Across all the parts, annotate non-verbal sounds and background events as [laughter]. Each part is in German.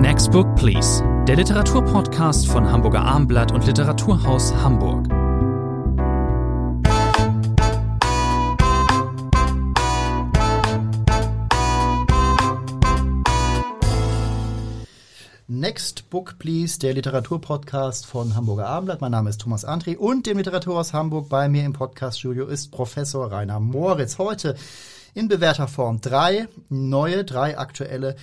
Next Book Please, der Literaturpodcast von Hamburger Armblatt und Literaturhaus Hamburg. Next Book Please, der Literaturpodcast von Hamburger Abendblatt. Mein Name ist Thomas André und dem Literaturhaus Hamburg bei mir im Podcaststudio ist Professor Rainer Moritz. Heute in bewährter Form drei neue, drei aktuelle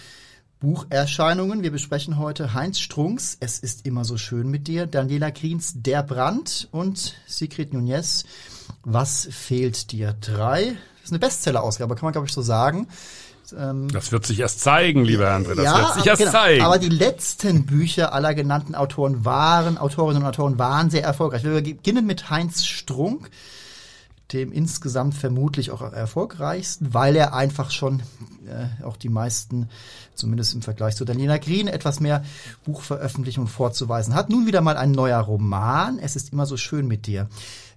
Bucherscheinungen. Wir besprechen heute Heinz Strunks, Es ist immer so schön mit dir, Daniela Kriens, Der Brand und Sigrid Nunez, Was fehlt dir? Drei. Das ist eine Bestseller-Ausgabe, kann man glaube ich so sagen. Ähm, das wird sich erst zeigen, lieber André. Das ja, wird sich erst genau. zeigen. Aber die letzten Bücher aller genannten Autoren waren, Autorinnen und Autoren waren sehr erfolgreich. Wir beginnen mit Heinz Strunk, dem insgesamt vermutlich auch erfolgreichsten, weil er einfach schon äh, auch die meisten, zumindest im Vergleich zu Daniela Green, etwas mehr Buchveröffentlichungen vorzuweisen hat. Nun wieder mal ein neuer Roman. Es ist immer so schön mit dir.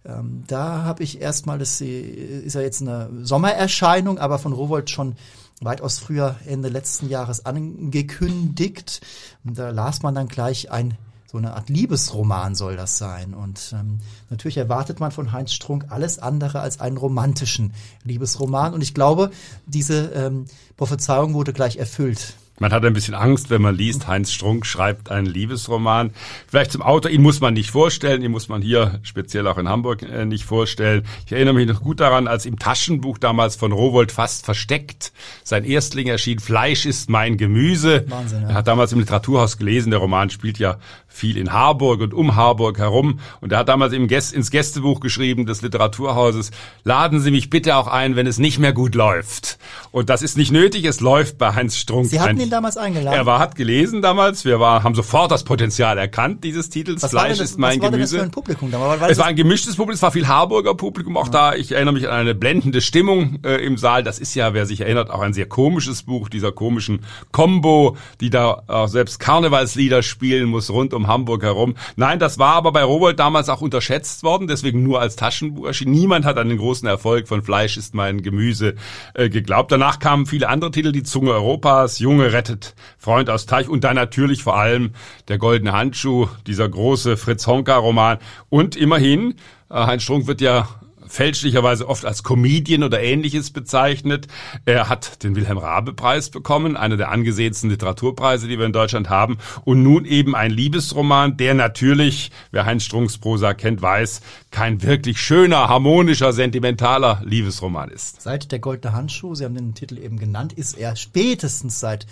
Ähm, da habe ich erstmal, das ist ja jetzt eine Sommererscheinung, aber von Rowold schon weitaus früher Ende letzten Jahres angekündigt. Und da las man dann gleich ein so eine Art Liebesroman soll das sein. Und ähm, natürlich erwartet man von Heinz Strunk alles andere als einen romantischen Liebesroman. Und ich glaube, diese ähm, Prophezeiung wurde gleich erfüllt. Man hat ein bisschen Angst, wenn man liest, Heinz Strunk schreibt einen Liebesroman. Vielleicht zum Autor, ihn muss man nicht vorstellen, ihn muss man hier speziell auch in Hamburg äh, nicht vorstellen. Ich erinnere mich noch gut daran, als im Taschenbuch damals von Rowold fast versteckt sein Erstling erschien, Fleisch ist mein Gemüse. Wahnsinn, ja. Er hat damals im Literaturhaus gelesen, der Roman spielt ja viel in Harburg und um Harburg herum. Und er hat damals im Gäst, ins Gästebuch geschrieben des Literaturhauses, laden Sie mich bitte auch ein, wenn es nicht mehr gut läuft. Und das ist nicht nötig, es läuft bei Heinz Strunk. Hatten ihn damals eingeladen? Er war, hat gelesen damals, wir war, haben sofort das Potenzial erkannt dieses Titels, was Fleisch das, ist mein was Gemüse. War das für ein Publikum damals? Es war ein gemischtes Publikum, es war viel Harburger Publikum auch ja. da. Ich erinnere mich an eine blendende Stimmung äh, im Saal. Das ist ja, wer sich erinnert, auch ein sehr komisches Buch, dieser komischen Combo, die da auch selbst Karnevalslieder spielen muss rund um Hamburg herum. Nein, das war aber bei Rowold damals auch unterschätzt worden, deswegen nur als Taschenbuch erschien. Niemand hat an den großen Erfolg von Fleisch ist mein Gemüse äh, geglaubt. Danach kamen viele andere Titel, die Zunge Europas, Junge rettet Freund aus Teich und dann natürlich vor allem der goldene Handschuh, dieser große Fritz Honka Roman und immerhin äh, Heinz Strunk wird ja fälschlicherweise oft als Comedian oder ähnliches bezeichnet. Er hat den Wilhelm Rabe Preis bekommen, einer der angesehensten Literaturpreise, die wir in Deutschland haben. Und nun eben ein Liebesroman, der natürlich, wer Heinz Strunks Prosa kennt, weiß, kein wirklich schöner, harmonischer, sentimentaler Liebesroman ist. Seit der Goldene Handschuh, Sie haben den Titel eben genannt, ist er spätestens seit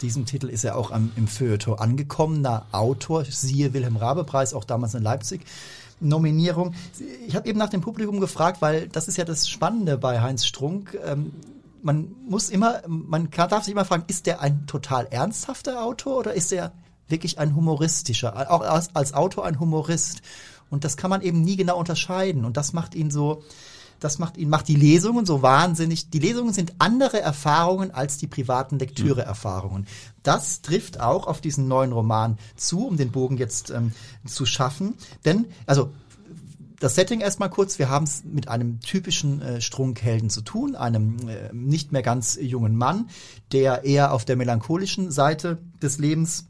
diesem Titel ist er auch am, im Feuilleton angekommener Autor, siehe Wilhelm Rabe Preis, auch damals in Leipzig. Nominierung. Ich habe eben nach dem Publikum gefragt, weil das ist ja das Spannende bei Heinz Strunk. Ähm, man muss immer, man kann, darf sich immer fragen, ist der ein total ernsthafter Autor oder ist er wirklich ein humoristischer, auch als, als Autor ein Humorist? Und das kann man eben nie genau unterscheiden. Und das macht ihn so, das macht ihn, macht die Lesungen so wahnsinnig. Die Lesungen sind andere Erfahrungen als die privaten Lektüre-Erfahrungen. Das trifft auch auf diesen neuen Roman zu, um den Bogen jetzt ähm, zu schaffen. Denn, also, das Setting erstmal kurz. Wir haben es mit einem typischen äh, Strunkhelden zu tun, einem äh, nicht mehr ganz jungen Mann, der eher auf der melancholischen Seite des Lebens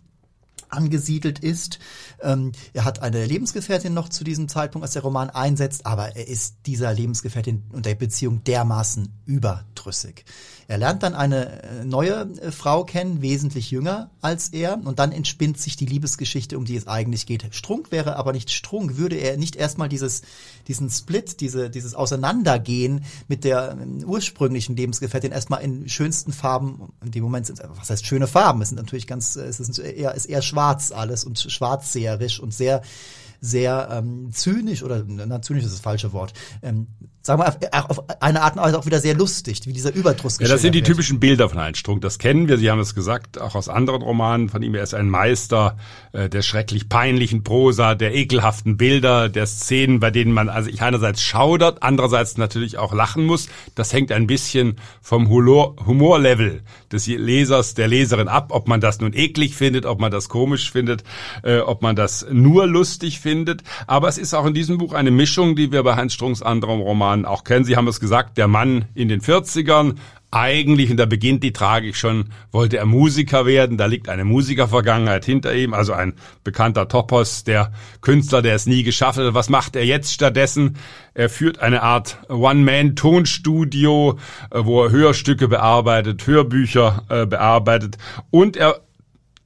angesiedelt ist. Ähm, er hat eine Lebensgefährtin noch zu diesem Zeitpunkt, als der Roman einsetzt, aber er ist dieser Lebensgefährtin und der Beziehung dermaßen überdrüssig. Er lernt dann eine äh, neue äh, Frau kennen, wesentlich jünger als er, und dann entspinnt sich die Liebesgeschichte, um die es eigentlich geht. Strunk wäre aber nicht Strunk, würde er nicht erstmal dieses, diesen Split, diese, dieses Auseinandergehen mit der ähm, ursprünglichen Lebensgefährtin erstmal in schönsten Farben, in dem Moment sind, was heißt schöne Farben? Es sind natürlich ganz, es ist eher, ist eher schwarz alles und schwarzseherisch und sehr, sehr ähm, zynisch oder na, zynisch ist das falsche Wort. Ähm, sagen wir auf eine Art und Weise auch wieder sehr lustig, wie dieser Überdruss Ja, das sind die wird. typischen Bilder von Heinz Strunk. Das kennen wir. Sie haben es gesagt, auch aus anderen Romanen von ihm. Er ist ein Meister äh, der schrecklich peinlichen Prosa, der ekelhaften Bilder, der Szenen, bei denen man also ich einerseits schaudert, andererseits natürlich auch lachen muss. Das hängt ein bisschen vom Humorlevel des Lesers, der Leserin ab, ob man das nun eklig findet, ob man das komisch findet, äh, ob man das nur lustig findet. Aber es ist auch in diesem Buch eine Mischung, die wir bei Heinz Strunks anderem Roman auch kennen. Sie haben es gesagt, der Mann in den 40ern, eigentlich, und da beginnt die Tragik schon, wollte er Musiker werden. Da liegt eine Musikervergangenheit hinter ihm, also ein bekannter Topos, der Künstler, der es nie geschafft hat. Was macht er jetzt stattdessen? Er führt eine Art One-Man-Tonstudio, äh, wo er Hörstücke bearbeitet, Hörbücher äh, bearbeitet und er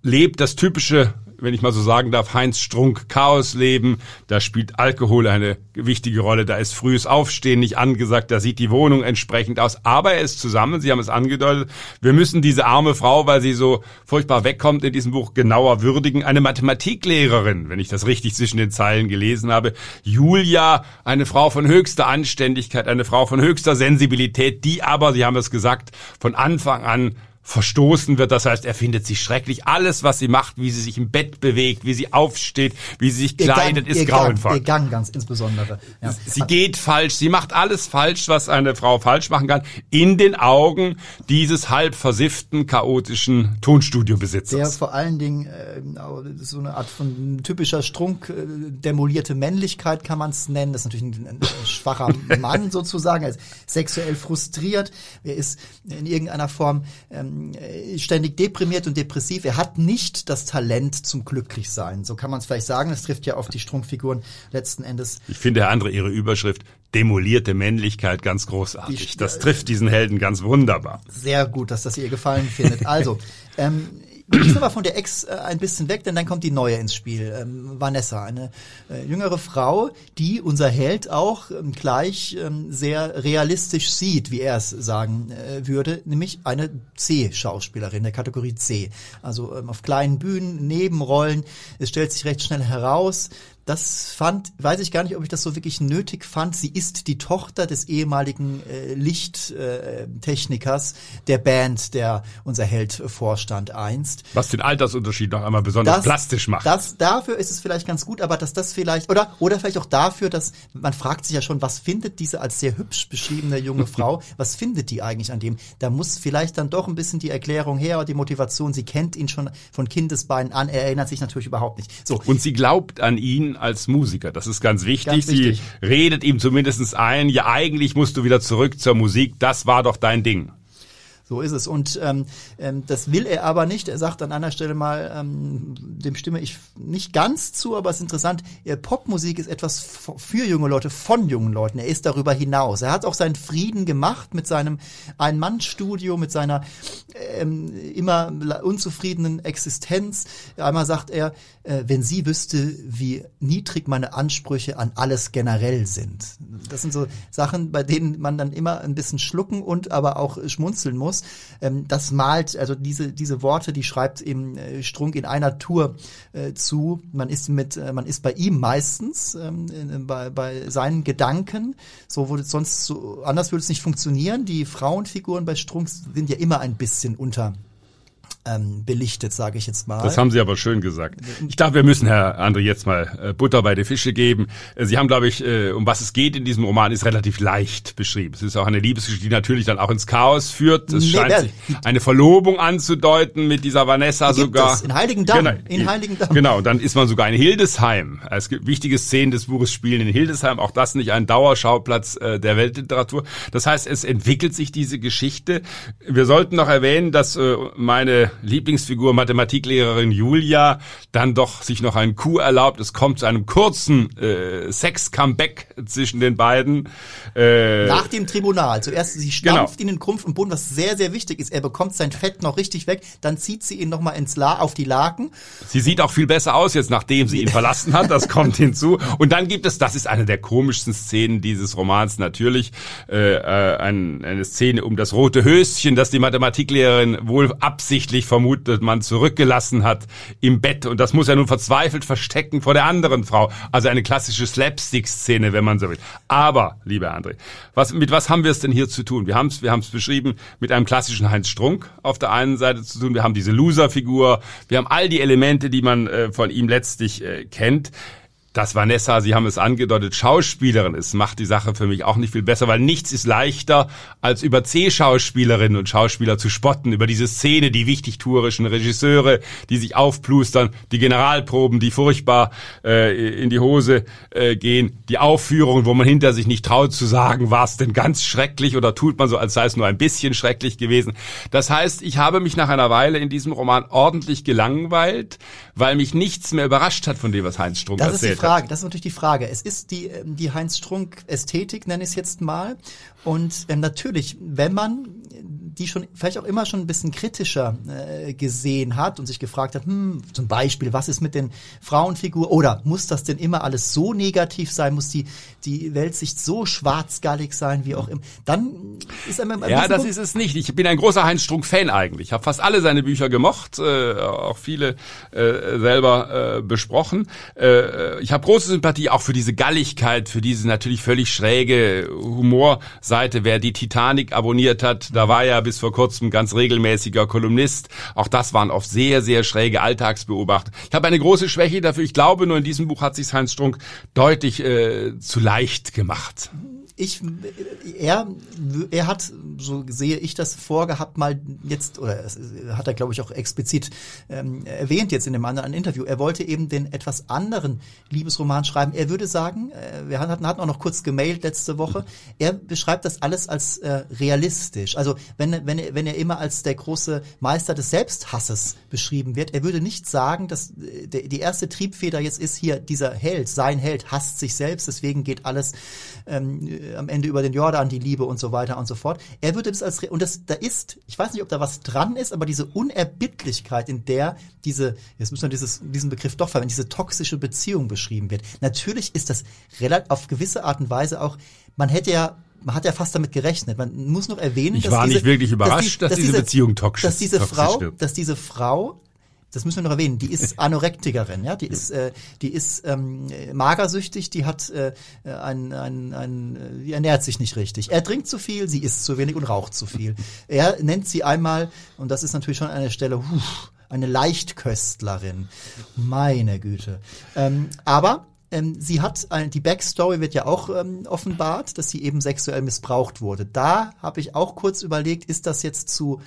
lebt das typische wenn ich mal so sagen darf, Heinz Strunk Chaos leben. Da spielt Alkohol eine wichtige Rolle. Da ist frühes Aufstehen nicht angesagt. Da sieht die Wohnung entsprechend aus. Aber er ist zusammen. Sie haben es angedeutet. Wir müssen diese arme Frau, weil sie so furchtbar wegkommt in diesem Buch, genauer würdigen. Eine Mathematiklehrerin, wenn ich das richtig zwischen den Zeilen gelesen habe. Julia, eine Frau von höchster Anständigkeit, eine Frau von höchster Sensibilität, die aber, Sie haben es gesagt, von Anfang an verstoßen wird. Das heißt, er findet sie schrecklich. Alles, was sie macht, wie sie sich im Bett bewegt, wie sie aufsteht, wie sie sich kleidet, Gang, ist grauenvoll. Ihr Gang ganz insbesondere. Ja. Sie geht falsch. Sie macht alles falsch, was eine Frau falsch machen kann, in den Augen dieses halb versifften, chaotischen Tonstudiobesitzers. Der vor allen Dingen äh, so eine Art von typischer Strunk äh, demolierte Männlichkeit kann man es nennen. Das ist natürlich ein, ein schwacher [laughs] Mann sozusagen. Er ist sexuell frustriert. Er ist in irgendeiner Form ähm, äh, ständig deprimiert und depressiv. Er hat nicht das Talent zum Glücklichsein. So kann man es vielleicht sagen. Das trifft ja auf die Strunkfiguren letzten Endes. Ich finde, Herr Andre, Ihre Überschrift demolierte Männlichkeit ganz großartig. Die, das trifft diesen Helden ganz wunderbar. Sehr gut, dass das ihr gefallen findet. Also, [laughs] ähm, Gehen wir mal von der Ex äh, ein bisschen weg, denn dann kommt die neue ins Spiel. Ähm, Vanessa, eine äh, jüngere Frau, die unser Held auch ähm, gleich ähm, sehr realistisch sieht, wie er es sagen äh, würde, nämlich eine C-Schauspielerin der Kategorie C. Also ähm, auf kleinen Bühnen, Nebenrollen. Es stellt sich recht schnell heraus, das fand, weiß ich gar nicht, ob ich das so wirklich nötig fand. Sie ist die Tochter des ehemaligen äh, Lichttechnikers äh, der Band, der unser Held vorstand einst. Was den Altersunterschied noch einmal besonders das, plastisch macht. Das, dafür ist es vielleicht ganz gut, aber dass das vielleicht, oder, oder vielleicht auch dafür, dass man fragt sich ja schon, was findet diese als sehr hübsch beschriebene junge [laughs] Frau, was findet die eigentlich an dem? Da muss vielleicht dann doch ein bisschen die Erklärung her, die Motivation. Sie kennt ihn schon von Kindesbeinen an, er erinnert sich natürlich überhaupt nicht. So. Und sie glaubt an ihn als Musiker. Das ist ganz wichtig. Ganz wichtig. Sie redet ihm zumindest ein, ja eigentlich musst du wieder zurück zur Musik, das war doch dein Ding. So ist es. Und ähm, ähm, das will er aber nicht. Er sagt an einer Stelle mal, ähm, dem stimme ich nicht ganz zu, aber es ist interessant, Popmusik ist etwas für junge Leute, von jungen Leuten. Er ist darüber hinaus. Er hat auch seinen Frieden gemacht mit seinem Ein-Mann-Studio, mit seiner ähm, immer unzufriedenen Existenz. Einmal sagt er, äh, wenn sie wüsste, wie niedrig meine Ansprüche an alles generell sind. Das sind so Sachen, bei denen man dann immer ein bisschen schlucken und aber auch schmunzeln muss. Ähm, das malt, also diese, diese Worte, die schreibt ihm äh, Strunk in einer Tour äh, zu. Man ist mit, äh, man ist bei ihm meistens, ähm, bei, bei seinen Gedanken. So würde es sonst so, anders würde es nicht funktionieren. Die Frauenfiguren bei Strunk sind ja immer ein bisschen unter ähm, belichtet, sage ich jetzt mal. Das haben Sie aber schön gesagt. Ich glaube, wir müssen Herr André jetzt mal äh, Butter bei die Fische geben. Äh, Sie haben, glaube ich, äh, um was es geht in diesem Roman, ist relativ leicht beschrieben. Es ist auch eine Liebesgeschichte, die natürlich dann auch ins Chaos führt. Es nee, scheint sich eine Verlobung anzudeuten mit dieser Vanessa sogar. Es in Heiligendamm. Genau, in Heiligendamm. Genau, dann ist man sogar in Hildesheim. Es gibt wichtige Szenen des Buches spielen in Hildesheim. Auch das nicht ein Dauerschauplatz der Weltliteratur. Das heißt, es entwickelt sich diese Geschichte. Wir sollten noch erwähnen, dass meine Lieblingsfigur Mathematiklehrerin Julia dann doch sich noch einen Coup erlaubt. Es kommt zu einem kurzen äh, Sex-Comeback zwischen den beiden. Äh, Nach dem Tribunal. Zuerst sie stampft genau. ihn in Krumpf und Boden, was sehr, sehr wichtig ist. Er bekommt sein Fett noch richtig weg, dann zieht sie ihn nochmal ins La auf die Laken. Sie sieht auch viel besser aus jetzt, nachdem sie ihn [laughs] verlassen hat. Das kommt hinzu. Und dann gibt es, das ist eine der komischsten Szenen dieses Romans natürlich, äh, äh, ein, eine Szene um das rote Höschen, das die Mathematiklehrerin wohl absichtlich sich vermutet man zurückgelassen hat im Bett und das muss er nun verzweifelt verstecken vor der anderen Frau. Also eine klassische Slapstick-Szene, wenn man so will. Aber, lieber André, was, mit was haben wir es denn hier zu tun? Wir haben es wir haben's beschrieben mit einem klassischen Heinz Strunk auf der einen Seite zu tun. Wir haben diese Loser-Figur. Wir haben all die Elemente, die man äh, von ihm letztlich äh, kennt. Dass Vanessa, Sie haben es angedeutet, Schauspielerin ist, macht die Sache für mich auch nicht viel besser, weil nichts ist leichter, als über C-Schauspielerinnen und Schauspieler zu spotten, über diese Szene, die wichtigtuerischen Regisseure, die sich aufplustern, die Generalproben, die furchtbar äh, in die Hose äh, gehen, die Aufführungen, wo man hinter sich nicht traut zu sagen, war es denn ganz schrecklich oder tut man so, als sei es nur ein bisschen schrecklich gewesen. Das heißt, ich habe mich nach einer Weile in diesem Roman ordentlich gelangweilt, weil mich nichts mehr überrascht hat von dem, was Heinz Strunk erzählt Frage. Das ist natürlich die Frage. Es ist die, ähm, die Heinz Strunk Ästhetik, nenne ich es jetzt mal. Und ähm, natürlich, wenn man die schon vielleicht auch immer schon ein bisschen kritischer äh, gesehen hat und sich gefragt hat, hm, zum Beispiel, was ist mit den Frauenfiguren oder muss das denn immer alles so negativ sein, muss die die Weltsicht so schwarzgallig sein, wie auch immer, dann ist einem Ja, das ist es nicht. Ich bin ein großer Heinz Strunk Fan eigentlich. Ich habe fast alle seine Bücher gemocht, äh, auch viele äh, selber äh, besprochen. Äh, ich habe große Sympathie auch für diese Galligkeit, für diese natürlich völlig schräge Humorseite. Wer die Titanic abonniert hat, da war ja bis vor kurzem ganz regelmäßiger Kolumnist. Auch das waren oft sehr, sehr schräge Alltagsbeobachtungen. Ich habe eine große Schwäche dafür. Ich glaube, nur in diesem Buch hat sich Heinz Strunk deutlich äh, zu leicht gemacht ich, er, er hat, so sehe ich das vorgehabt, mal jetzt, oder hat er, glaube ich, auch explizit ähm, erwähnt jetzt in dem anderen Interview, er wollte eben den etwas anderen Liebesroman schreiben. Er würde sagen, äh, wir hatten, hatten auch noch kurz gemailt letzte Woche, er beschreibt das alles als äh, realistisch. Also wenn, wenn, er, wenn er immer als der große Meister des Selbsthasses beschrieben wird, er würde nicht sagen, dass äh, die erste Triebfeder jetzt ist hier, dieser Held, sein Held hasst sich selbst, deswegen geht alles ähm, am Ende über den Jordan die Liebe und so weiter und so fort. Er würde das als, und das, da ist, ich weiß nicht, ob da was dran ist, aber diese Unerbittlichkeit, in der diese, jetzt müssen wir dieses, diesen Begriff doch verwenden, diese toxische Beziehung beschrieben wird. Natürlich ist das relativ, auf gewisse Art und Weise auch, man hätte ja man hat ja fast damit gerechnet. Man muss noch erwähnen, ich dass war diese, nicht wirklich überrascht, dass, die, dass, dass diese, Beziehung toxisch, dass diese Frau, dass diese Frau das müssen wir noch erwähnen, die ist [laughs] Anorektikerin, ja, die ist, äh, die ist ähm, magersüchtig, die hat äh, ein, ein, ein, äh, die ernährt sich nicht richtig. Er trinkt zu viel, sie isst zu wenig und raucht zu viel. [laughs] Er nennt sie einmal, und das ist natürlich schon an einer Stelle, huh, eine Leichtköstlerin. Meine Güte. Ähm, aber ähm, sie hat ein, die Backstory wird ja auch ähm, offenbart, dass sie eben sexuell missbraucht wurde. Da habe ich auch kurz überlegt, ist das jetzt zu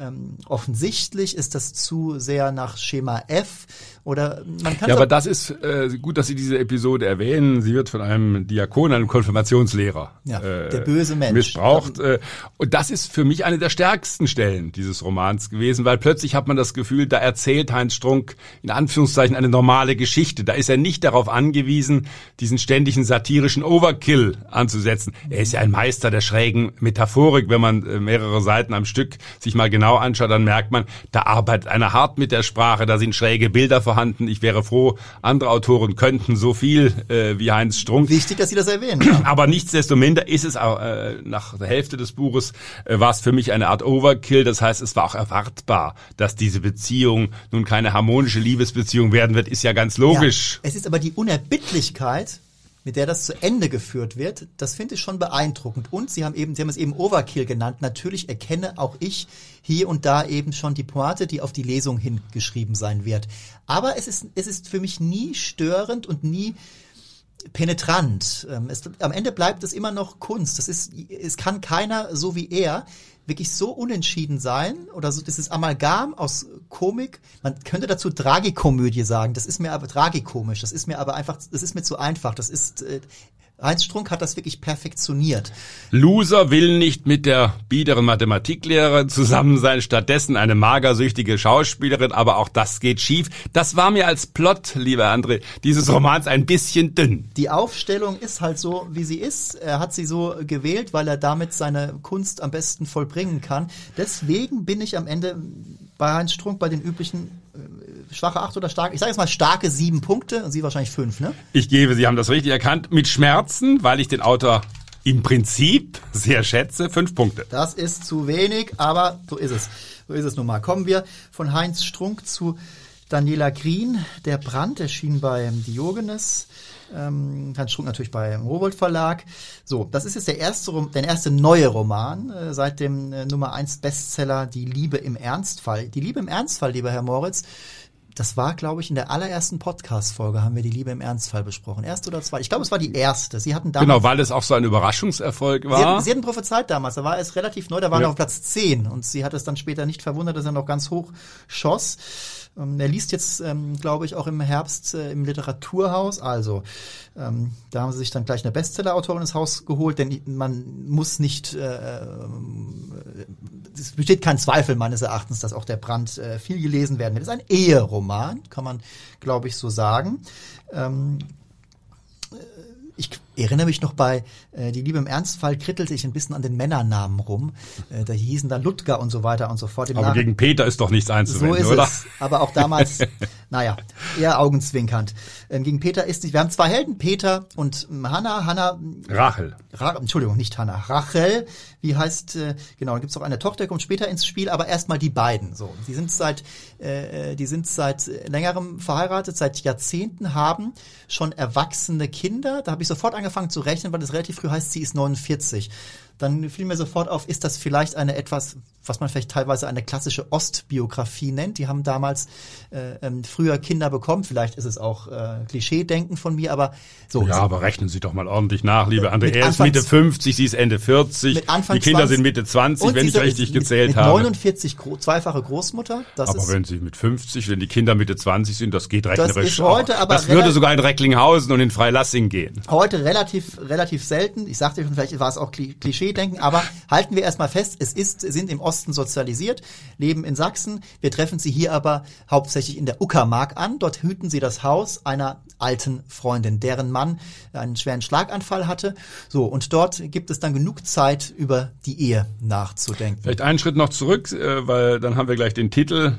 ähm, offensichtlich? Ist das zu sehr nach Schema F? Oder man kann ja, aber das ist äh, gut, dass Sie diese Episode erwähnen. Sie wird von einem Diakon, einem Konfirmationslehrer, ja, äh, der böse Mensch missbraucht. Äh, und das ist für mich eine der stärksten Stellen dieses Romans gewesen, weil plötzlich hat man das Gefühl, da erzählt Heinz Strunk in Anführungszeichen eine normale Geschichte. Da ist er nicht darauf angewiesen, diesen ständigen satirischen Overkill anzusetzen. Er ist ja ein Meister der schrägen Metaphorik. Wenn man äh, mehrere Seiten am Stück sich mal genau anschaut, dann merkt man, da arbeitet einer hart mit der Sprache. Da sind schräge Bilder vorhanden. Ich wäre froh, andere Autoren könnten so viel äh, wie Heinz Strunk. Wichtig, dass Sie das erwähnen. Aber nichtsdestominder ist es auch, äh, nach der Hälfte des Buches äh, war es für mich eine Art Overkill. Das heißt, es war auch erwartbar, dass diese Beziehung nun keine harmonische Liebesbeziehung werden wird, ist ja ganz logisch. Ja, es ist aber die Unerbittlichkeit mit der das zu Ende geführt wird, das finde ich schon beeindruckend. Und Sie haben eben, Sie haben es eben Overkill genannt. Natürlich erkenne auch ich hier und da eben schon die Pointe, die auf die Lesung hingeschrieben sein wird. Aber es ist, es ist für mich nie störend und nie penetrant. Ähm, es, am Ende bleibt es immer noch Kunst. Das ist, es kann keiner so wie er wirklich so unentschieden sein oder so dieses Amalgam aus Komik. Man könnte dazu Tragikomödie sagen. Das ist mir aber tragikomisch. Das ist mir aber einfach, das ist mir zu einfach. Das ist äh, Heinz Strunk hat das wirklich perfektioniert. Loser will nicht mit der biederen Mathematiklehrerin zusammen sein, stattdessen eine magersüchtige Schauspielerin, aber auch das geht schief. Das war mir als Plot, lieber André, dieses Romans ein bisschen dünn. Die Aufstellung ist halt so, wie sie ist. Er hat sie so gewählt, weil er damit seine Kunst am besten vollbringen kann. Deswegen bin ich am Ende bei Heinz Strunk bei den üblichen äh, schwache acht oder starke, ich sage jetzt mal starke sieben Punkte und Sie wahrscheinlich fünf, ne? Ich gebe, Sie haben das richtig erkannt, mit Schmerzen, weil ich den Autor im Prinzip sehr schätze, fünf Punkte. Das ist zu wenig, aber so ist es. So ist es nun mal. Kommen wir von Heinz Strunk zu Daniela Green. Der Brand erschien bei Diogenes. Ähm, Hans Strunk natürlich beim Rowold Verlag. So, das ist jetzt der erste, der erste neue Roman äh, seit dem äh, Nummer 1 Bestseller Die Liebe im Ernstfall. Die Liebe im Ernstfall, lieber Herr Moritz, das war, glaube ich, in der allerersten Podcast-Folge haben wir die Liebe im Ernstfall besprochen. Erste oder zwei? Ich glaube, es war die erste. Sie hatten damals. Genau, weil es auch so ein Überraschungserfolg war. Sie hatten, Sie hatten prophezeit damals. Da war es relativ neu. Da war ja. er auf Platz 10. Und sie hat es dann später nicht verwundert, dass er noch ganz hoch schoss. Ähm, er liest jetzt, ähm, glaube ich, auch im Herbst äh, im Literaturhaus. Also, ähm, da haben sie sich dann gleich eine Bestseller-Autorin ins Haus geholt, denn man muss nicht, äh, äh, es besteht kein Zweifel meines Erachtens, dass auch der Brand äh, viel gelesen werden wird. Es ist ein Eheroman, kann man, glaube ich, so sagen. Ähm, ich erinnere mich noch bei äh, Die Liebe im Ernstfall krittelte ich ein bisschen an den Männernamen rum. Äh, da hießen da Ludger und so weiter und so fort. Aber Nach gegen Peter ist doch nichts einzuwenden, so ist oder? Es. Aber auch damals, [laughs] [laughs] naja, eher augenzwinkernd. Ähm, gegen Peter ist nicht, wir haben zwei Helden, Peter und Hanna. Hanna. Rachel. Ra Entschuldigung, nicht Hanna. Rachel, wie heißt, äh, genau, da gibt's auch eine Tochter, kommt später ins Spiel, aber erstmal die beiden. So, die sind seit, äh, die sind seit längerem verheiratet, seit Jahrzehnten, haben schon erwachsene Kinder. Da habe ich sofort angefangen zu rechnen, weil es relativ früh heißt, sie ist 49 dann fiel mir sofort auf, ist das vielleicht eine etwas, was man vielleicht teilweise eine klassische Ostbiografie nennt. Die haben damals äh, ähm, früher Kinder bekommen. Vielleicht ist es auch äh, Klischee-Denken von mir, aber so. Ja, aber rechnen Sie doch mal ordentlich nach, liebe André. Er ist Mitte 50, sie ist Ende 40. Mit Anfang die Kinder 20, sind Mitte 20, wenn ich richtig mit, gezählt mit habe. 49 zweifache Großmutter. Das aber wenn Sie mit 50, wenn die Kinder Mitte 20 sind, das geht rechnerisch das ist heute aber Das würde sogar in Recklinghausen und in Freilassing gehen. Heute relativ, relativ selten. Ich sagte schon, vielleicht war es auch Klischee denken, aber halten wir erstmal fest, es ist, sind im Osten sozialisiert, leben in Sachsen. Wir treffen sie hier aber hauptsächlich in der Uckermark an. Dort hüten sie das Haus einer alten Freundin, deren Mann einen schweren Schlaganfall hatte. So, und dort gibt es dann genug Zeit, über die Ehe nachzudenken. Vielleicht einen Schritt noch zurück, äh, weil dann haben wir gleich den Titel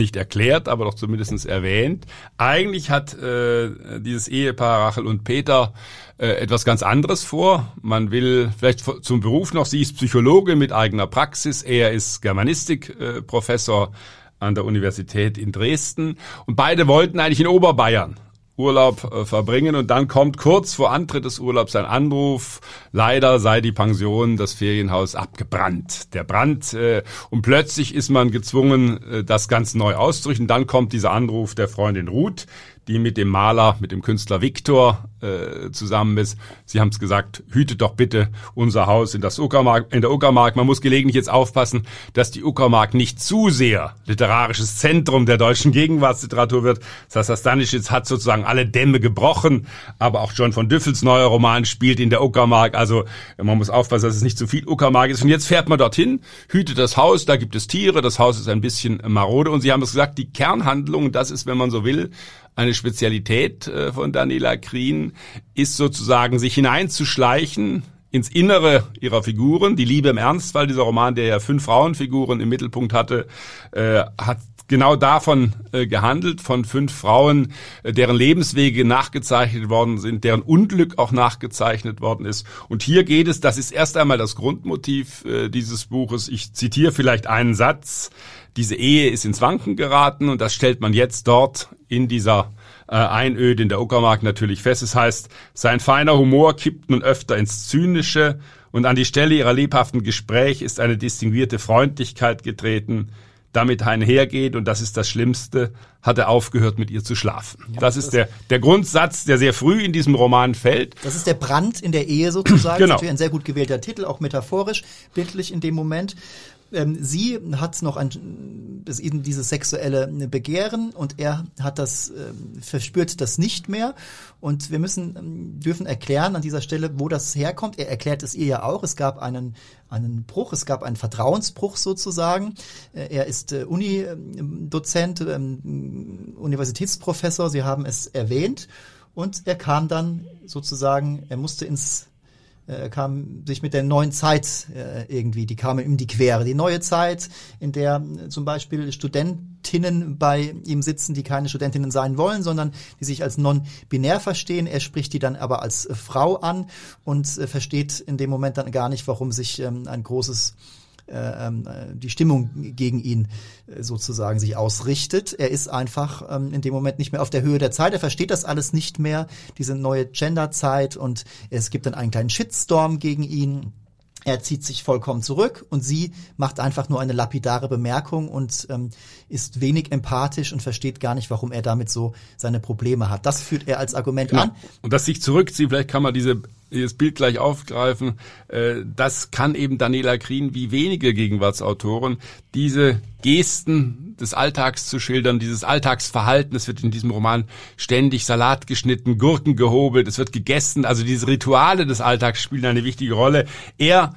nicht erklärt, aber doch zumindest erwähnt. Eigentlich hat äh, dieses Ehepaar Rachel und Peter äh, etwas ganz anderes vor. Man will vielleicht zum Beruf noch, sie ist Psychologe mit eigener Praxis, er ist Germanistikprofessor äh, an der Universität in Dresden und beide wollten eigentlich in Oberbayern Urlaub äh, verbringen und dann kommt kurz vor Antritt des Urlaubs ein Anruf, leider sei die Pension, das Ferienhaus abgebrannt. Der Brand äh, und plötzlich ist man gezwungen, äh, das ganz neu auszurichten. Dann kommt dieser Anruf der Freundin Ruth, die mit dem Maler, mit dem Künstler Viktor äh, zusammen ist. Sie haben es gesagt, hütet doch bitte unser Haus in, das Uckermark, in der Uckermark. Man muss gelegentlich jetzt aufpassen, dass die Uckermark nicht zu sehr literarisches Zentrum der deutschen Gegenwartsliteratur wird. Das Stanischitz hat sozusagen alle Dämme gebrochen, aber auch John von Düffels neuer Roman spielt in der Uckermark. Also man muss aufpassen, dass es nicht zu viel Uckermark ist. Und jetzt fährt man dorthin, hütet das Haus, da gibt es Tiere, das Haus ist ein bisschen marode. Und Sie haben es gesagt, die Kernhandlung, das ist, wenn man so will, eine Spezialität äh, von Daniela Krien ist sozusagen, sich hineinzuschleichen ins Innere ihrer Figuren. Die Liebe im Ernstfall, dieser Roman, der ja fünf Frauenfiguren im Mittelpunkt hatte, äh, hat genau davon äh, gehandelt, von fünf Frauen, äh, deren Lebenswege nachgezeichnet worden sind, deren Unglück auch nachgezeichnet worden ist. Und hier geht es, das ist erst einmal das Grundmotiv äh, dieses Buches. Ich zitiere vielleicht einen Satz. Diese Ehe ist ins Wanken geraten und das stellt man jetzt dort in dieser äh, Einöde in der Uckermark natürlich fest. Es heißt, sein feiner Humor kippt nun öfter ins Zynische und an die Stelle ihrer lebhaften Gespräche ist eine distinguierte Freundlichkeit getreten, damit einhergeht, und das ist das Schlimmste, hat er aufgehört, mit ihr zu schlafen. Ja, das, das ist der, der Grundsatz, der sehr früh in diesem Roman fällt. Das ist der Brand in der Ehe sozusagen. genau. Das ist natürlich ein sehr gut gewählter Titel, auch metaphorisch, bildlich in dem Moment. Ähm, sie hat noch ein, eben dieses sexuelle Begehren und er hat das, äh, verspürt das nicht mehr. Und wir müssen, ähm, dürfen erklären an dieser Stelle, wo das herkommt. Er erklärt es ihr ja auch. Es gab einen, einen Bruch, es gab einen Vertrauensbruch sozusagen. Äh, er ist äh, Unidozent, ähm, Universitätsprofessor, Sie haben es erwähnt. Und er kam dann sozusagen, er musste ins äh, kam sich mit der neuen Zeit äh, irgendwie, die kam ihm die Quere. Die neue Zeit, in der äh, zum Beispiel Studentinnen bei ihm sitzen, die keine Studentinnen sein wollen, sondern die sich als non-binär verstehen. Er spricht die dann aber als Frau an und äh, versteht in dem Moment dann gar nicht, warum sich ähm, ein großes äh, ähm, die Stimmung gegen ihn äh, sozusagen sich ausrichtet. Er ist einfach ähm, in dem Moment nicht mehr auf der Höhe der Zeit. Er versteht das alles nicht mehr, diese neue Genderzeit und es gibt dann einen kleinen Shitstorm gegen ihn. er zieht sich vollkommen zurück und sie macht einfach nur eine lapidare Bemerkung und ähm, ist wenig empathisch und versteht gar nicht, warum er damit so seine Probleme hat. Das führt er als Argument genau. an. Und dass sich zurückzieht, vielleicht kann man diese dieses Bild gleich aufgreifen. Äh, das kann eben Daniela Krien wie wenige Gegenwartsautoren diese Gesten des Alltags zu schildern, dieses Alltagsverhalten. Es wird in diesem Roman ständig Salat geschnitten, Gurken gehobelt, es wird gegessen. Also diese Rituale des Alltags spielen eine wichtige Rolle. Er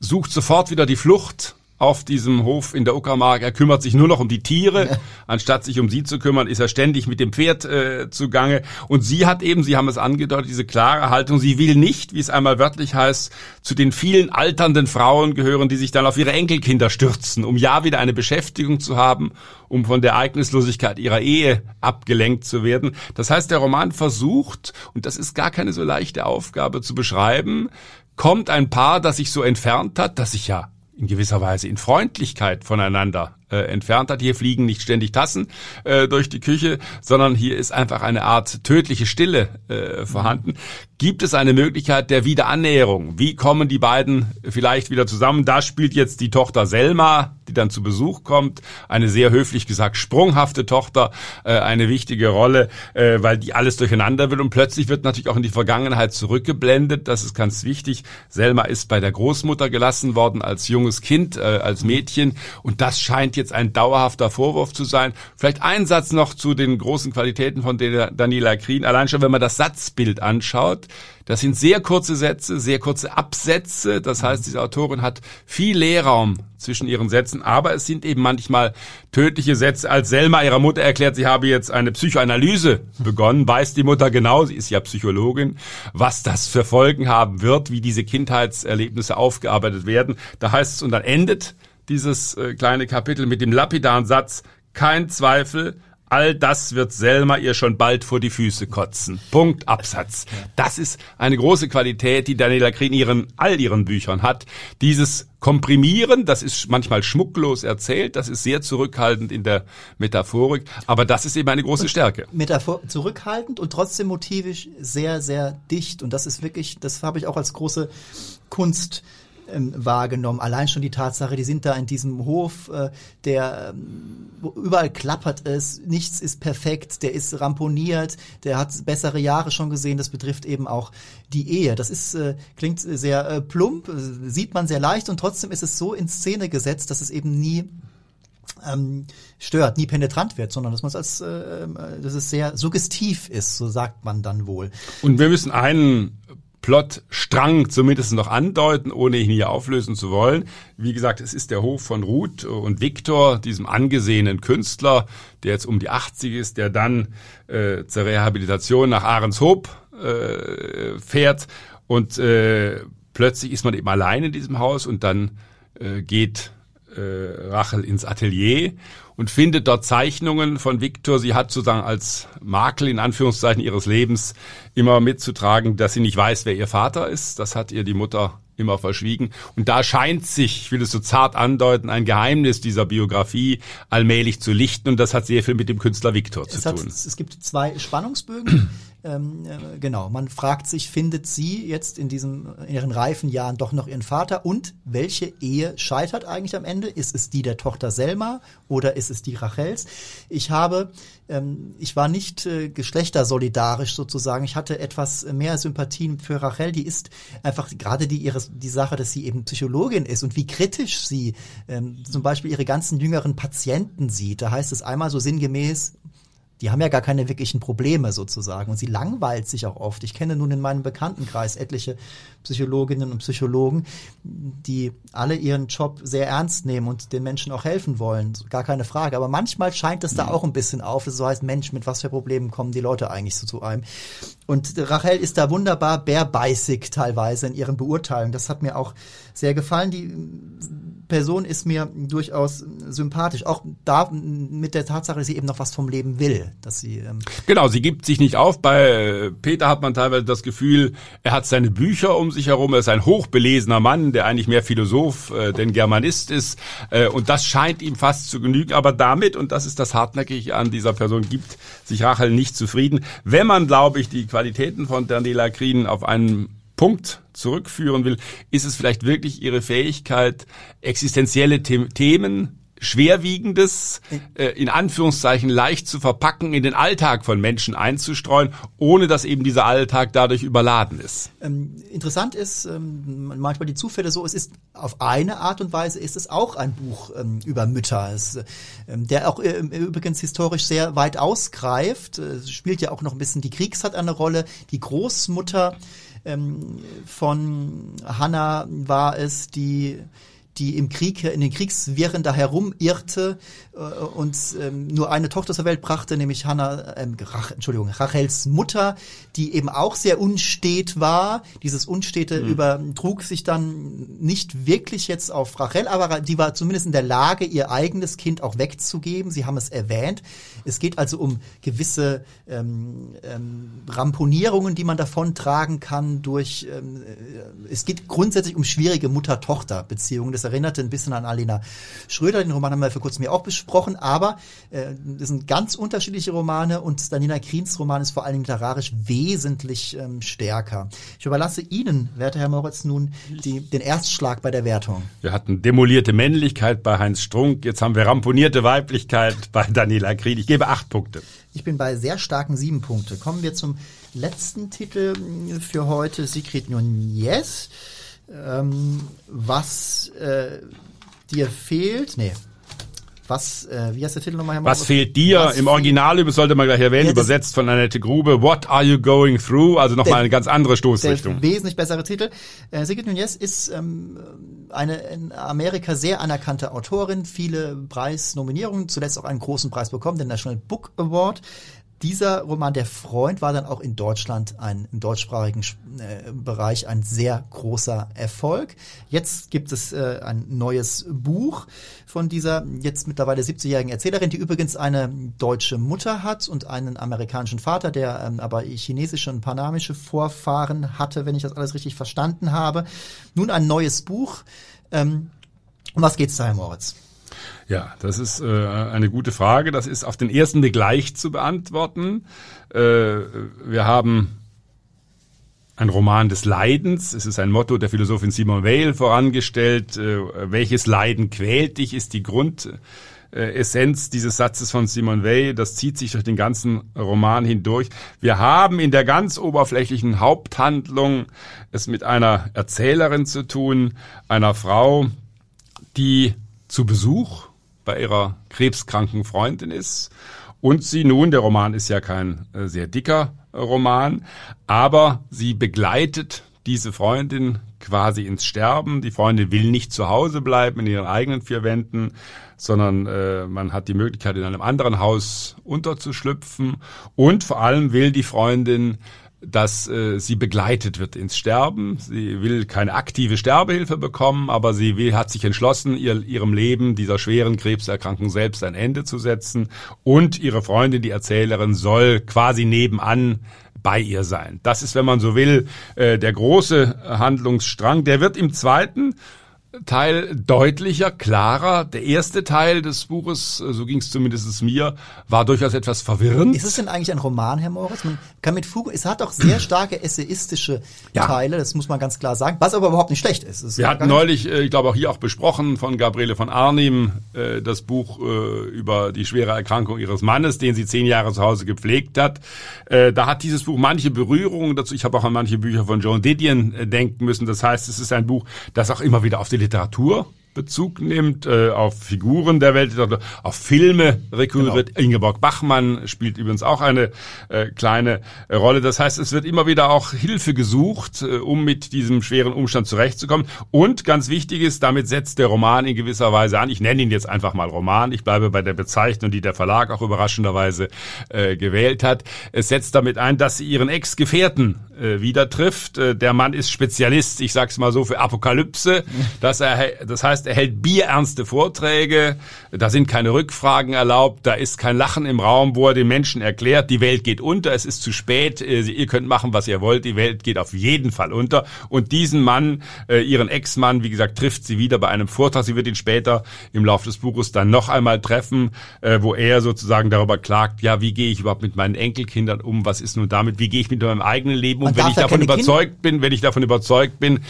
sucht sofort wieder die Flucht auf diesem Hof in der Uckermark. Er kümmert sich nur noch um die Tiere. Anstatt sich um sie zu kümmern, ist er ständig mit dem Pferd äh, zugange. Und sie hat eben, Sie haben es angedeutet, diese klare Haltung. Sie will nicht, wie es einmal wörtlich heißt, zu den vielen alternden Frauen gehören, die sich dann auf ihre Enkelkinder stürzen, um ja wieder eine Beschäftigung zu haben, um von der Ereignislosigkeit ihrer Ehe abgelenkt zu werden. Das heißt, der Roman versucht, und das ist gar keine so leichte Aufgabe zu beschreiben, kommt ein Paar, das sich so entfernt hat, das sich ja in gewisser Weise in Freundlichkeit voneinander äh, entfernt hat. Hier fliegen nicht ständig Tassen äh, durch die Küche, sondern hier ist einfach eine Art tödliche Stille äh, vorhanden. Gibt es eine Möglichkeit der Wiederannäherung? Wie kommen die beiden vielleicht wieder zusammen? Da spielt jetzt die Tochter Selma, die dann zu Besuch kommt, eine sehr höflich gesagt sprunghafte Tochter, äh, eine wichtige Rolle, äh, weil die alles durcheinander will und plötzlich wird natürlich auch in die Vergangenheit zurückgeblendet. Das ist ganz wichtig. Selma ist bei der Großmutter gelassen worden als junges Kind, äh, als Mädchen und das scheint jetzt ein dauerhafter Vorwurf zu sein. Vielleicht ein Satz noch zu den großen Qualitäten von Daniela Krien. Allein schon, wenn man das Satzbild anschaut, das sind sehr kurze Sätze, sehr kurze Absätze. Das heißt, diese Autorin hat viel Leerraum zwischen ihren Sätzen, aber es sind eben manchmal tödliche Sätze. Als Selma ihrer Mutter erklärt, sie habe jetzt eine Psychoanalyse begonnen, weiß die Mutter genau, sie ist ja Psychologin, was das für Folgen haben wird, wie diese Kindheitserlebnisse aufgearbeitet werden. Da heißt es, und dann endet dieses äh, kleine Kapitel mit dem lapidaren Satz, kein Zweifel, all das wird Selma ihr schon bald vor die Füße kotzen. Punkt, Absatz. Das ist eine große Qualität, die Daniela Krien in ihren, all ihren Büchern hat. Dieses Komprimieren, das ist manchmal schmucklos erzählt, das ist sehr zurückhaltend in der Metaphorik, aber das ist eben eine große Stärke. Metaphor zurückhaltend und trotzdem motivisch sehr, sehr dicht. Und das ist wirklich, das habe ich auch als große Kunst ähm, wahrgenommen. Allein schon die Tatsache, die sind da in diesem Hof, äh, der ähm, überall klappert es, nichts ist perfekt, der ist ramponiert, der hat bessere Jahre schon gesehen. Das betrifft eben auch die Ehe. Das ist äh, klingt sehr äh, plump, sieht man sehr leicht und trotzdem ist es so in Szene gesetzt, dass es eben nie ähm, stört, nie penetrant wird, sondern dass man es als, äh, äh, dass es sehr suggestiv ist, so sagt man dann wohl. Und wir müssen einen Plotstrang zumindest noch andeuten, ohne ihn hier auflösen zu wollen. Wie gesagt, es ist der Hof von Ruth und Viktor, diesem angesehenen Künstler, der jetzt um die 80 ist, der dann äh, zur Rehabilitation nach Ahrenshoop äh, fährt und äh, plötzlich ist man eben allein in diesem Haus und dann äh, geht äh, Rachel ins Atelier und findet dort Zeichnungen von Viktor. Sie hat sozusagen als Makel in Anführungszeichen ihres Lebens immer mitzutragen, dass sie nicht weiß, wer ihr Vater ist. Das hat ihr die Mutter immer verschwiegen. Und da scheint sich, ich will es so zart andeuten, ein Geheimnis dieser Biografie allmählich zu lichten. Und das hat sehr viel mit dem Künstler Viktor zu hat, tun. Es gibt zwei Spannungsbögen. Ähm, äh, genau, man fragt sich, findet sie jetzt in diesen in ihren reifen Jahren doch noch ihren Vater und welche Ehe scheitert eigentlich am Ende? Ist es die der Tochter Selma oder ist es die Rachels? Ich habe, ähm, ich war nicht äh, geschlechtersolidarisch sozusagen. Ich hatte etwas mehr Sympathien für Rachel. Die ist einfach gerade die ihre die Sache, dass sie eben Psychologin ist und wie kritisch sie ähm, zum Beispiel ihre ganzen jüngeren Patienten sieht. Da heißt es einmal so sinngemäß, die haben ja gar keine wirklichen Probleme sozusagen. Und sie langweilt sich auch oft. Ich kenne nun in meinem Bekanntenkreis etliche Psychologinnen und Psychologen, die alle ihren Job sehr ernst nehmen und den Menschen auch helfen wollen. Gar keine Frage. Aber manchmal scheint es da auch ein bisschen auf, dass es so heißt, Mensch, mit was für Problemen kommen die Leute eigentlich so zu einem? Und Rachel ist da wunderbar bärbeißig teilweise in ihren Beurteilungen. Das hat mir auch sehr gefallen. Die Person ist mir durchaus sympathisch. Auch da mit der Tatsache, dass sie eben noch was vom Leben will. Dass sie, ähm genau, sie gibt sich nicht auf. Bei äh, Peter hat man teilweise das Gefühl, er hat seine Bücher um sich herum. Er ist ein hochbelesener Mann, der eigentlich mehr Philosoph äh, denn Germanist ist. Äh, und das scheint ihm fast zu genügen. Aber damit, und das ist das Hartnäckige an dieser Person, gibt sich Rachel nicht zufrieden. Wenn man, glaube ich, die Qualitäten von Daniela Krien auf einen Punkt zurückführen will, ist es vielleicht wirklich ihre Fähigkeit, existenzielle Themen Schwerwiegendes äh, in Anführungszeichen leicht zu verpacken, in den Alltag von Menschen einzustreuen, ohne dass eben dieser Alltag dadurch überladen ist. Ähm, interessant ist ähm, manchmal die Zufälle so, es ist auf eine Art und Weise ist es auch ein Buch ähm, über Mütter, es, ähm, der auch äh, übrigens historisch sehr weit ausgreift, es spielt ja auch noch ein bisschen die Kriegszeit eine Rolle, die Großmutter ähm, von Hannah war es, die die im Krieg, in den Kriegswirren da herumirrte äh, und ähm, nur eine Tochter zur Welt brachte, nämlich Hannah, ähm, Rach, Entschuldigung, Rachels Mutter, die eben auch sehr unstet war. Dieses Unstete mhm. übertrug sich dann nicht wirklich jetzt auf Rachel, aber die war zumindest in der Lage, ihr eigenes Kind auch wegzugeben. Sie haben es erwähnt. Es geht also um gewisse ähm, ähm, Ramponierungen, die man davon tragen kann durch, ähm, äh, es geht grundsätzlich um schwierige Mutter-Tochter-Beziehungen. Das erinnerte ein bisschen an Alena Schröder. Den Roman haben wir vor kurzem ja auch besprochen, aber äh, das sind ganz unterschiedliche Romane und Danina Kriens Roman ist vor allen Dingen literarisch wesentlich ähm, stärker. Ich überlasse Ihnen, werter Herr Moritz, nun die, den Erstschlag bei der Wertung. Wir hatten demolierte Männlichkeit bei Heinz Strunk, jetzt haben wir ramponierte Weiblichkeit [laughs] bei Daniela Krien. Ich gebe acht Punkte. Ich bin bei sehr starken sieben Punkte. Kommen wir zum letzten Titel für heute, Sigrid Nunez ähm, was äh, dir fehlt. Nee. Was, äh, wie heißt der Titel nochmal? Was fehlt dir? Was Im Original sollte man gleich erwähnen, ja, übersetzt von Annette Grube. What are you going through? Also nochmal eine ganz andere Stoßrichtung. Der wesentlich bessere Titel. Äh, Sigrid Nunez ist ähm, eine in Amerika sehr anerkannte Autorin, viele Preisnominierungen, zuletzt auch einen großen Preis bekommen, den National Book Award dieser Roman Der Freund war dann auch in Deutschland ein im deutschsprachigen äh, Bereich ein sehr großer Erfolg. Jetzt gibt es äh, ein neues Buch von dieser jetzt mittlerweile 70-jährigen Erzählerin, die übrigens eine deutsche Mutter hat und einen amerikanischen Vater, der ähm, aber chinesische und panamische Vorfahren hatte, wenn ich das alles richtig verstanden habe. Nun ein neues Buch. Ähm, um was geht's da, Herr Moritz? Ja, das ist äh, eine gute Frage. Das ist auf den ersten Blick leicht zu beantworten. Äh, wir haben ein Roman des Leidens. Es ist ein Motto der Philosophin Simone Weil vorangestellt. Äh, welches Leiden quält dich, ist die Grundessenz dieses Satzes von Simone Weil. Das zieht sich durch den ganzen Roman hindurch. Wir haben in der ganz oberflächlichen Haupthandlung es mit einer Erzählerin zu tun, einer Frau, die zu Besuch bei ihrer krebskranken Freundin ist und sie nun, der Roman ist ja kein äh, sehr dicker äh, Roman, aber sie begleitet diese Freundin quasi ins Sterben. Die Freundin will nicht zu Hause bleiben in ihren eigenen vier Wänden, sondern äh, man hat die Möglichkeit, in einem anderen Haus unterzuschlüpfen. Und vor allem will die Freundin dass äh, sie begleitet wird ins Sterben. Sie will keine aktive Sterbehilfe bekommen, aber sie will, hat sich entschlossen, ihr, ihrem Leben, dieser schweren Krebserkrankung selbst ein Ende zu setzen. Und ihre Freundin, die Erzählerin, soll quasi nebenan bei ihr sein. Das ist, wenn man so will, äh, der große Handlungsstrang. Der wird im zweiten Teil deutlicher, klarer. Der erste Teil des Buches, äh, so ging es zumindest mir, war durchaus etwas verwirrend. Ist es denn eigentlich ein Roman, Herr Moritz? Man kann mit Fug, es hat auch sehr [clears throat] starke essayistische ja. Teile, das muss man ganz klar sagen, was aber überhaupt nicht schlecht ist. ist Wir hatten neulich, äh, ich glaube auch hier auch besprochen, von Gabriele von Arnim, äh, das Buch über die schwere Erkrankung ihres Mannes, den sie zehn Jahre zu Hause gepflegt hat. Da hat dieses Buch manche Berührungen dazu. Ich habe auch an manche Bücher von Joan Didion denken müssen. Das heißt, es ist ein Buch, das auch immer wieder auf die Literatur Bezug nimmt, äh, auf Figuren der Weltliteratur, auf Filme rekurriert. Genau. Ingeborg Bachmann spielt übrigens auch eine äh, kleine Rolle. Das heißt, es wird immer wieder auch Hilfe gesucht, äh, um mit diesem schweren Umstand zurechtzukommen. Und ganz wichtig ist, damit setzt der Roman in gewisser Weise an. Ich nenne ihn jetzt einfach mal Roman. Ich bleibe bei der Bezeichnung, die der Verlag auch überraschenderweise äh, gewählt hat. Es setzt damit ein, dass sie ihren Ex-Gefährten äh, wieder trifft. Äh, der Mann ist Spezialist, ich sag's mal so, für Apokalypse. Das, er, das heißt, heißt, er hält bierernste Vorträge, da sind keine Rückfragen erlaubt, da ist kein Lachen im Raum, wo er den Menschen erklärt, die Welt geht unter, es ist zu spät, äh, ihr könnt machen, was ihr wollt, die Welt geht auf jeden Fall unter. Und diesen Mann, äh, ihren Ex-Mann, wie gesagt, trifft sie wieder bei einem Vortrag. Sie wird ihn später im Laufe des Buches dann noch einmal treffen, äh, wo er sozusagen darüber klagt, ja, wie gehe ich überhaupt mit meinen Enkelkindern um, was ist nun damit, wie gehe ich mit meinem eigenen Leben um, wenn ich davon überzeugt bin, wenn ich davon überzeugt bin,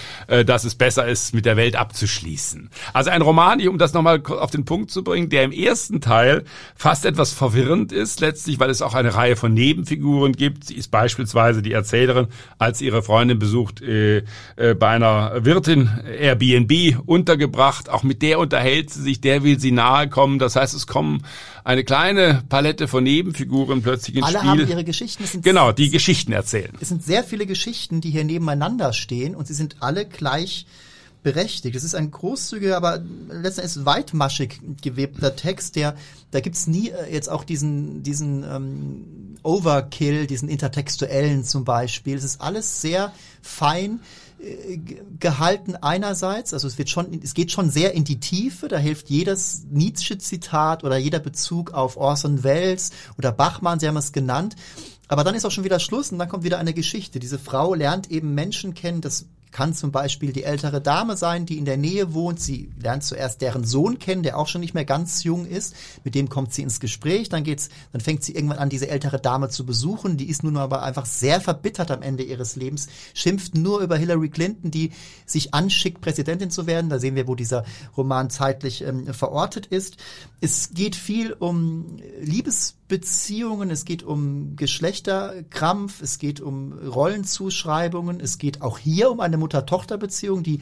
dass es besser ist, mit der Welt abzuschließen. Also ein Roman, um das nochmal auf den Punkt zu bringen, der im ersten Teil fast etwas verwirrend ist, letztlich, weil es auch eine Reihe von Nebenfiguren gibt. Sie ist beispielsweise die Erzählerin, als ihre Freundin besucht, äh, äh, bei einer Wirtin Airbnb untergebracht. Auch mit der unterhält sie sich, der will sie nahe kommen. Das heißt, es kommen eine kleine Palette von Nebenfiguren plötzlich ins Alle Spiel. Alle haben ihre Geschichten. genau, die Geschichten erzählen. Es sind sehr viele Geschichten, die hier nebeneinander stehen und sie sind alle gleich berechtigt. Es ist ein großzügiger, aber letztendlich weitmaschig gewebter Text, der, da gibt's nie äh, jetzt auch diesen, diesen ähm, Overkill, diesen intertextuellen zum Beispiel. Es ist alles sehr fein äh, gehalten einerseits, also es wird schon, es geht schon sehr in die Tiefe, da hilft jedes Nietzsche-Zitat oder jeder Bezug auf Orson Welles oder Bachmann, Sie haben es genannt. Aber dann ist auch schon wieder Schluss und dann kommt wieder eine Geschichte. Diese Frau lernt eben Menschen kennen, das kann zum Beispiel die ältere Dame sein, die in der Nähe wohnt. Sie lernt zuerst deren Sohn kennen, der auch schon nicht mehr ganz jung ist. Mit dem kommt sie ins Gespräch. Dann geht's, dann fängt sie irgendwann an, diese ältere Dame zu besuchen. Die ist nun aber einfach sehr verbittert am Ende ihres Lebens, schimpft nur über Hillary Clinton, die sich anschickt, Präsidentin zu werden. Da sehen wir, wo dieser Roman zeitlich ähm, verortet ist. Es geht viel um Liebesbeziehungen, es geht um Geschlechterkrampf, es geht um Rollenzuschreibungen, es geht auch hier um eine Mutter-Tochter-Beziehung, die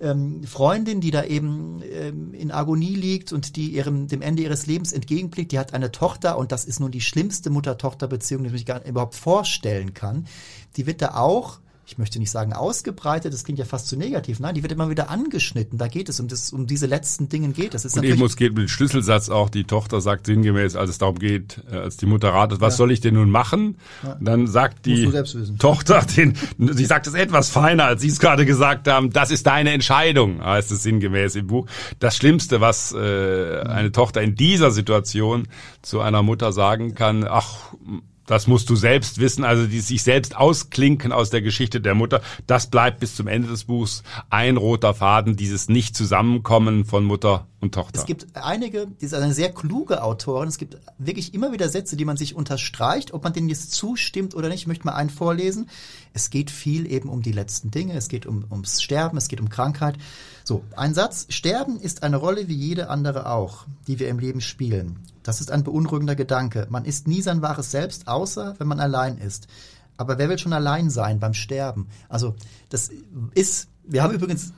ähm, Freundin, die da eben ähm, in Agonie liegt und die ihrem dem Ende ihres Lebens entgegenblickt, die hat eine Tochter und das ist nun die schlimmste Mutter-Tochter-Beziehung, die ich nicht überhaupt vorstellen kann. Die wird da auch ich möchte nicht sagen ausgebreitet, das klingt ja fast zu negativ. Nein, die wird immer wieder angeschnitten. Da geht es um das, um diese letzten Dingen geht. Das ist und eben es geht mit dem Schlüsselsatz auch. Die Tochter sagt sinngemäß, als es darum geht, äh, als die Mutter ratet, was ja. soll ich denn nun machen? Ja. Dann sagt die Tochter, [laughs] den, sie sagt es etwas feiner, als Sie es gerade gesagt haben. Das ist deine Entscheidung, heißt es sinngemäß im Buch. Das Schlimmste, was äh, eine Tochter in dieser Situation zu einer Mutter sagen kann, ach das musst du selbst wissen, also die sich selbst ausklinken aus der Geschichte der Mutter. Das bleibt bis zum Ende des Buchs ein roter Faden, dieses Nicht-Zusammenkommen von Mutter und Tochter. Es gibt einige, die ist eine sehr kluge Autorin. Es gibt wirklich immer wieder Sätze, die man sich unterstreicht, ob man denen jetzt zustimmt oder nicht. Ich möchte mal einen vorlesen. Es geht viel eben um die letzten Dinge. Es geht um, ums Sterben, es geht um Krankheit. So, ein Satz. Sterben ist eine Rolle wie jede andere auch, die wir im Leben spielen. Das ist ein beunruhigender Gedanke. Man ist nie sein wahres Selbst, außer wenn man allein ist. Aber wer will schon allein sein beim Sterben? Also, das ist, wir haben übrigens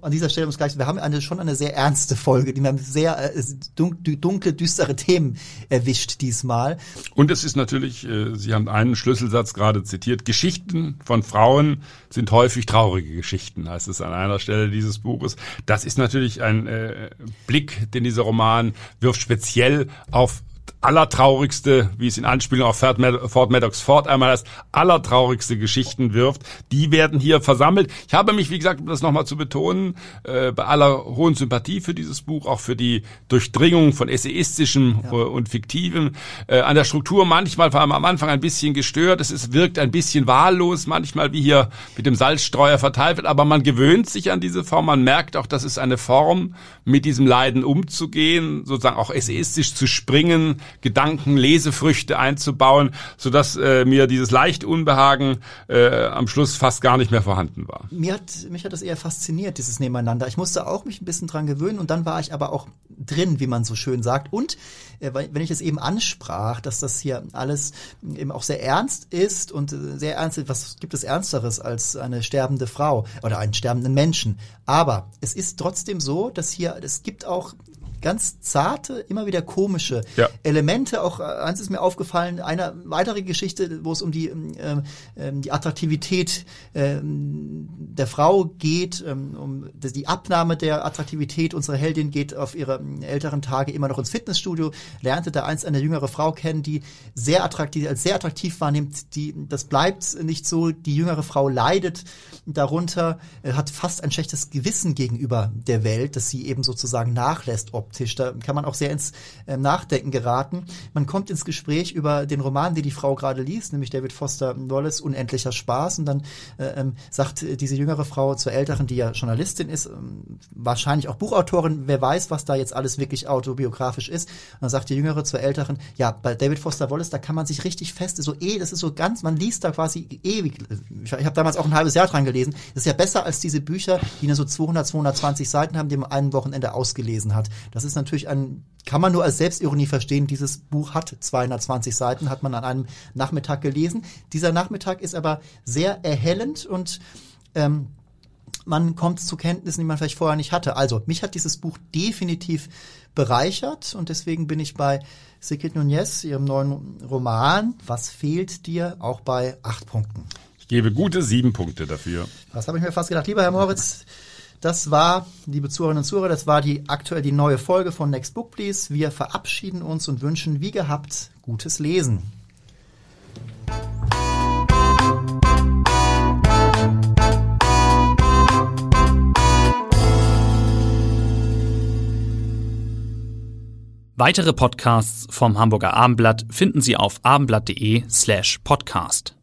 an dieser Stelle muss gleich, wir haben eine, schon eine sehr ernste Folge, die wir haben sehr äh, dunkle, dunkle, düstere Themen erwischt diesmal. Und es ist natürlich, äh, Sie haben einen Schlüsselsatz gerade zitiert, Geschichten von Frauen sind häufig traurige Geschichten, heißt es an einer Stelle dieses Buches. Das ist natürlich ein äh, Blick, den dieser Roman wirft speziell auf allertraurigste, wie es in Anspielung auf Fort Maddox Ford einmal als allertraurigste Geschichten wirft, die werden hier versammelt. Ich habe mich, wie gesagt, um das nochmal zu betonen, äh, bei aller hohen Sympathie für dieses Buch, auch für die Durchdringung von Essayistischem ja. Äh, und Fiktivem, äh, an der Struktur manchmal vor allem am Anfang ein bisschen gestört. Es ist, wirkt ein bisschen wahllos, manchmal wie hier mit dem Salzstreuer verteilt wird, aber man gewöhnt sich an diese Form. Man merkt auch, dass es eine Form, mit diesem Leiden umzugehen, sozusagen auch essayistisch zu springen, Gedanken, Lesefrüchte einzubauen, sodass äh, mir dieses leicht Unbehagen äh, am Schluss fast gar nicht mehr vorhanden war. Mir hat, mich hat das eher fasziniert, dieses Nebeneinander. Ich musste auch mich ein bisschen dran gewöhnen und dann war ich aber auch drin, wie man so schön sagt. Und äh, wenn ich es eben ansprach, dass das hier alles eben auch sehr ernst ist und äh, sehr ernst ist, was gibt es Ernsteres als eine sterbende Frau oder einen sterbenden Menschen? Aber es ist trotzdem so, dass hier, es gibt auch ganz zarte, immer wieder komische ja. Elemente. Auch äh, eins ist mir aufgefallen, eine weitere Geschichte, wo es um die, ähm, ähm, die Attraktivität ähm, der Frau geht, ähm, um die Abnahme der Attraktivität. Unsere Heldin geht auf ihre ähm, älteren Tage immer noch ins Fitnessstudio, lernte da einst eine jüngere Frau kennen, die sehr attraktiv, als sehr attraktiv wahrnimmt. Die, das bleibt nicht so. Die jüngere Frau leidet darunter, äh, hat fast ein schlechtes Gewissen gegenüber der Welt, dass sie eben sozusagen nachlässt optisch. Da kann man auch sehr ins äh, Nachdenken geraten. Man kommt ins Gespräch über den Roman, den die Frau gerade liest, nämlich David Foster Wallace, Unendlicher Spaß. Und dann äh, ähm, sagt diese jüngere Frau zur älteren, die ja Journalistin ist, ähm, wahrscheinlich auch Buchautorin, wer weiß, was da jetzt alles wirklich autobiografisch ist. Und dann sagt die jüngere zur älteren, ja, bei David Foster Wallace, da kann man sich richtig fest, so eh, das ist so ganz, man liest da quasi ewig. Ich, habe damals auch ein halbes Jahr dran gelesen. Das ist ja besser als diese Bücher, die nur so 200, 220 Seiten haben, die man einen Wochenende ausgelesen hat. Das ist natürlich ein, kann man nur als Selbstironie verstehen. Dieses Buch hat 220 Seiten, hat man an einem Nachmittag gelesen. Dieser Nachmittag ist aber sehr erhellend und ähm, man kommt zu Kenntnissen, die man vielleicht vorher nicht hatte. Also, mich hat dieses Buch definitiv bereichert und deswegen bin ich bei Sigrid Nunez, ihrem neuen Roman, Was fehlt dir, auch bei acht Punkten. Ich gebe gute sieben Punkte dafür. Das habe ich mir fast gedacht. Lieber Herr Moritz, das war, liebe Zuhörerinnen und Zuhörer, das war die aktuell die neue Folge von Next Book Please. Wir verabschieden uns und wünschen, wie gehabt, gutes Lesen. Weitere Podcasts vom Hamburger Abendblatt finden Sie auf abendblatt.de slash podcast.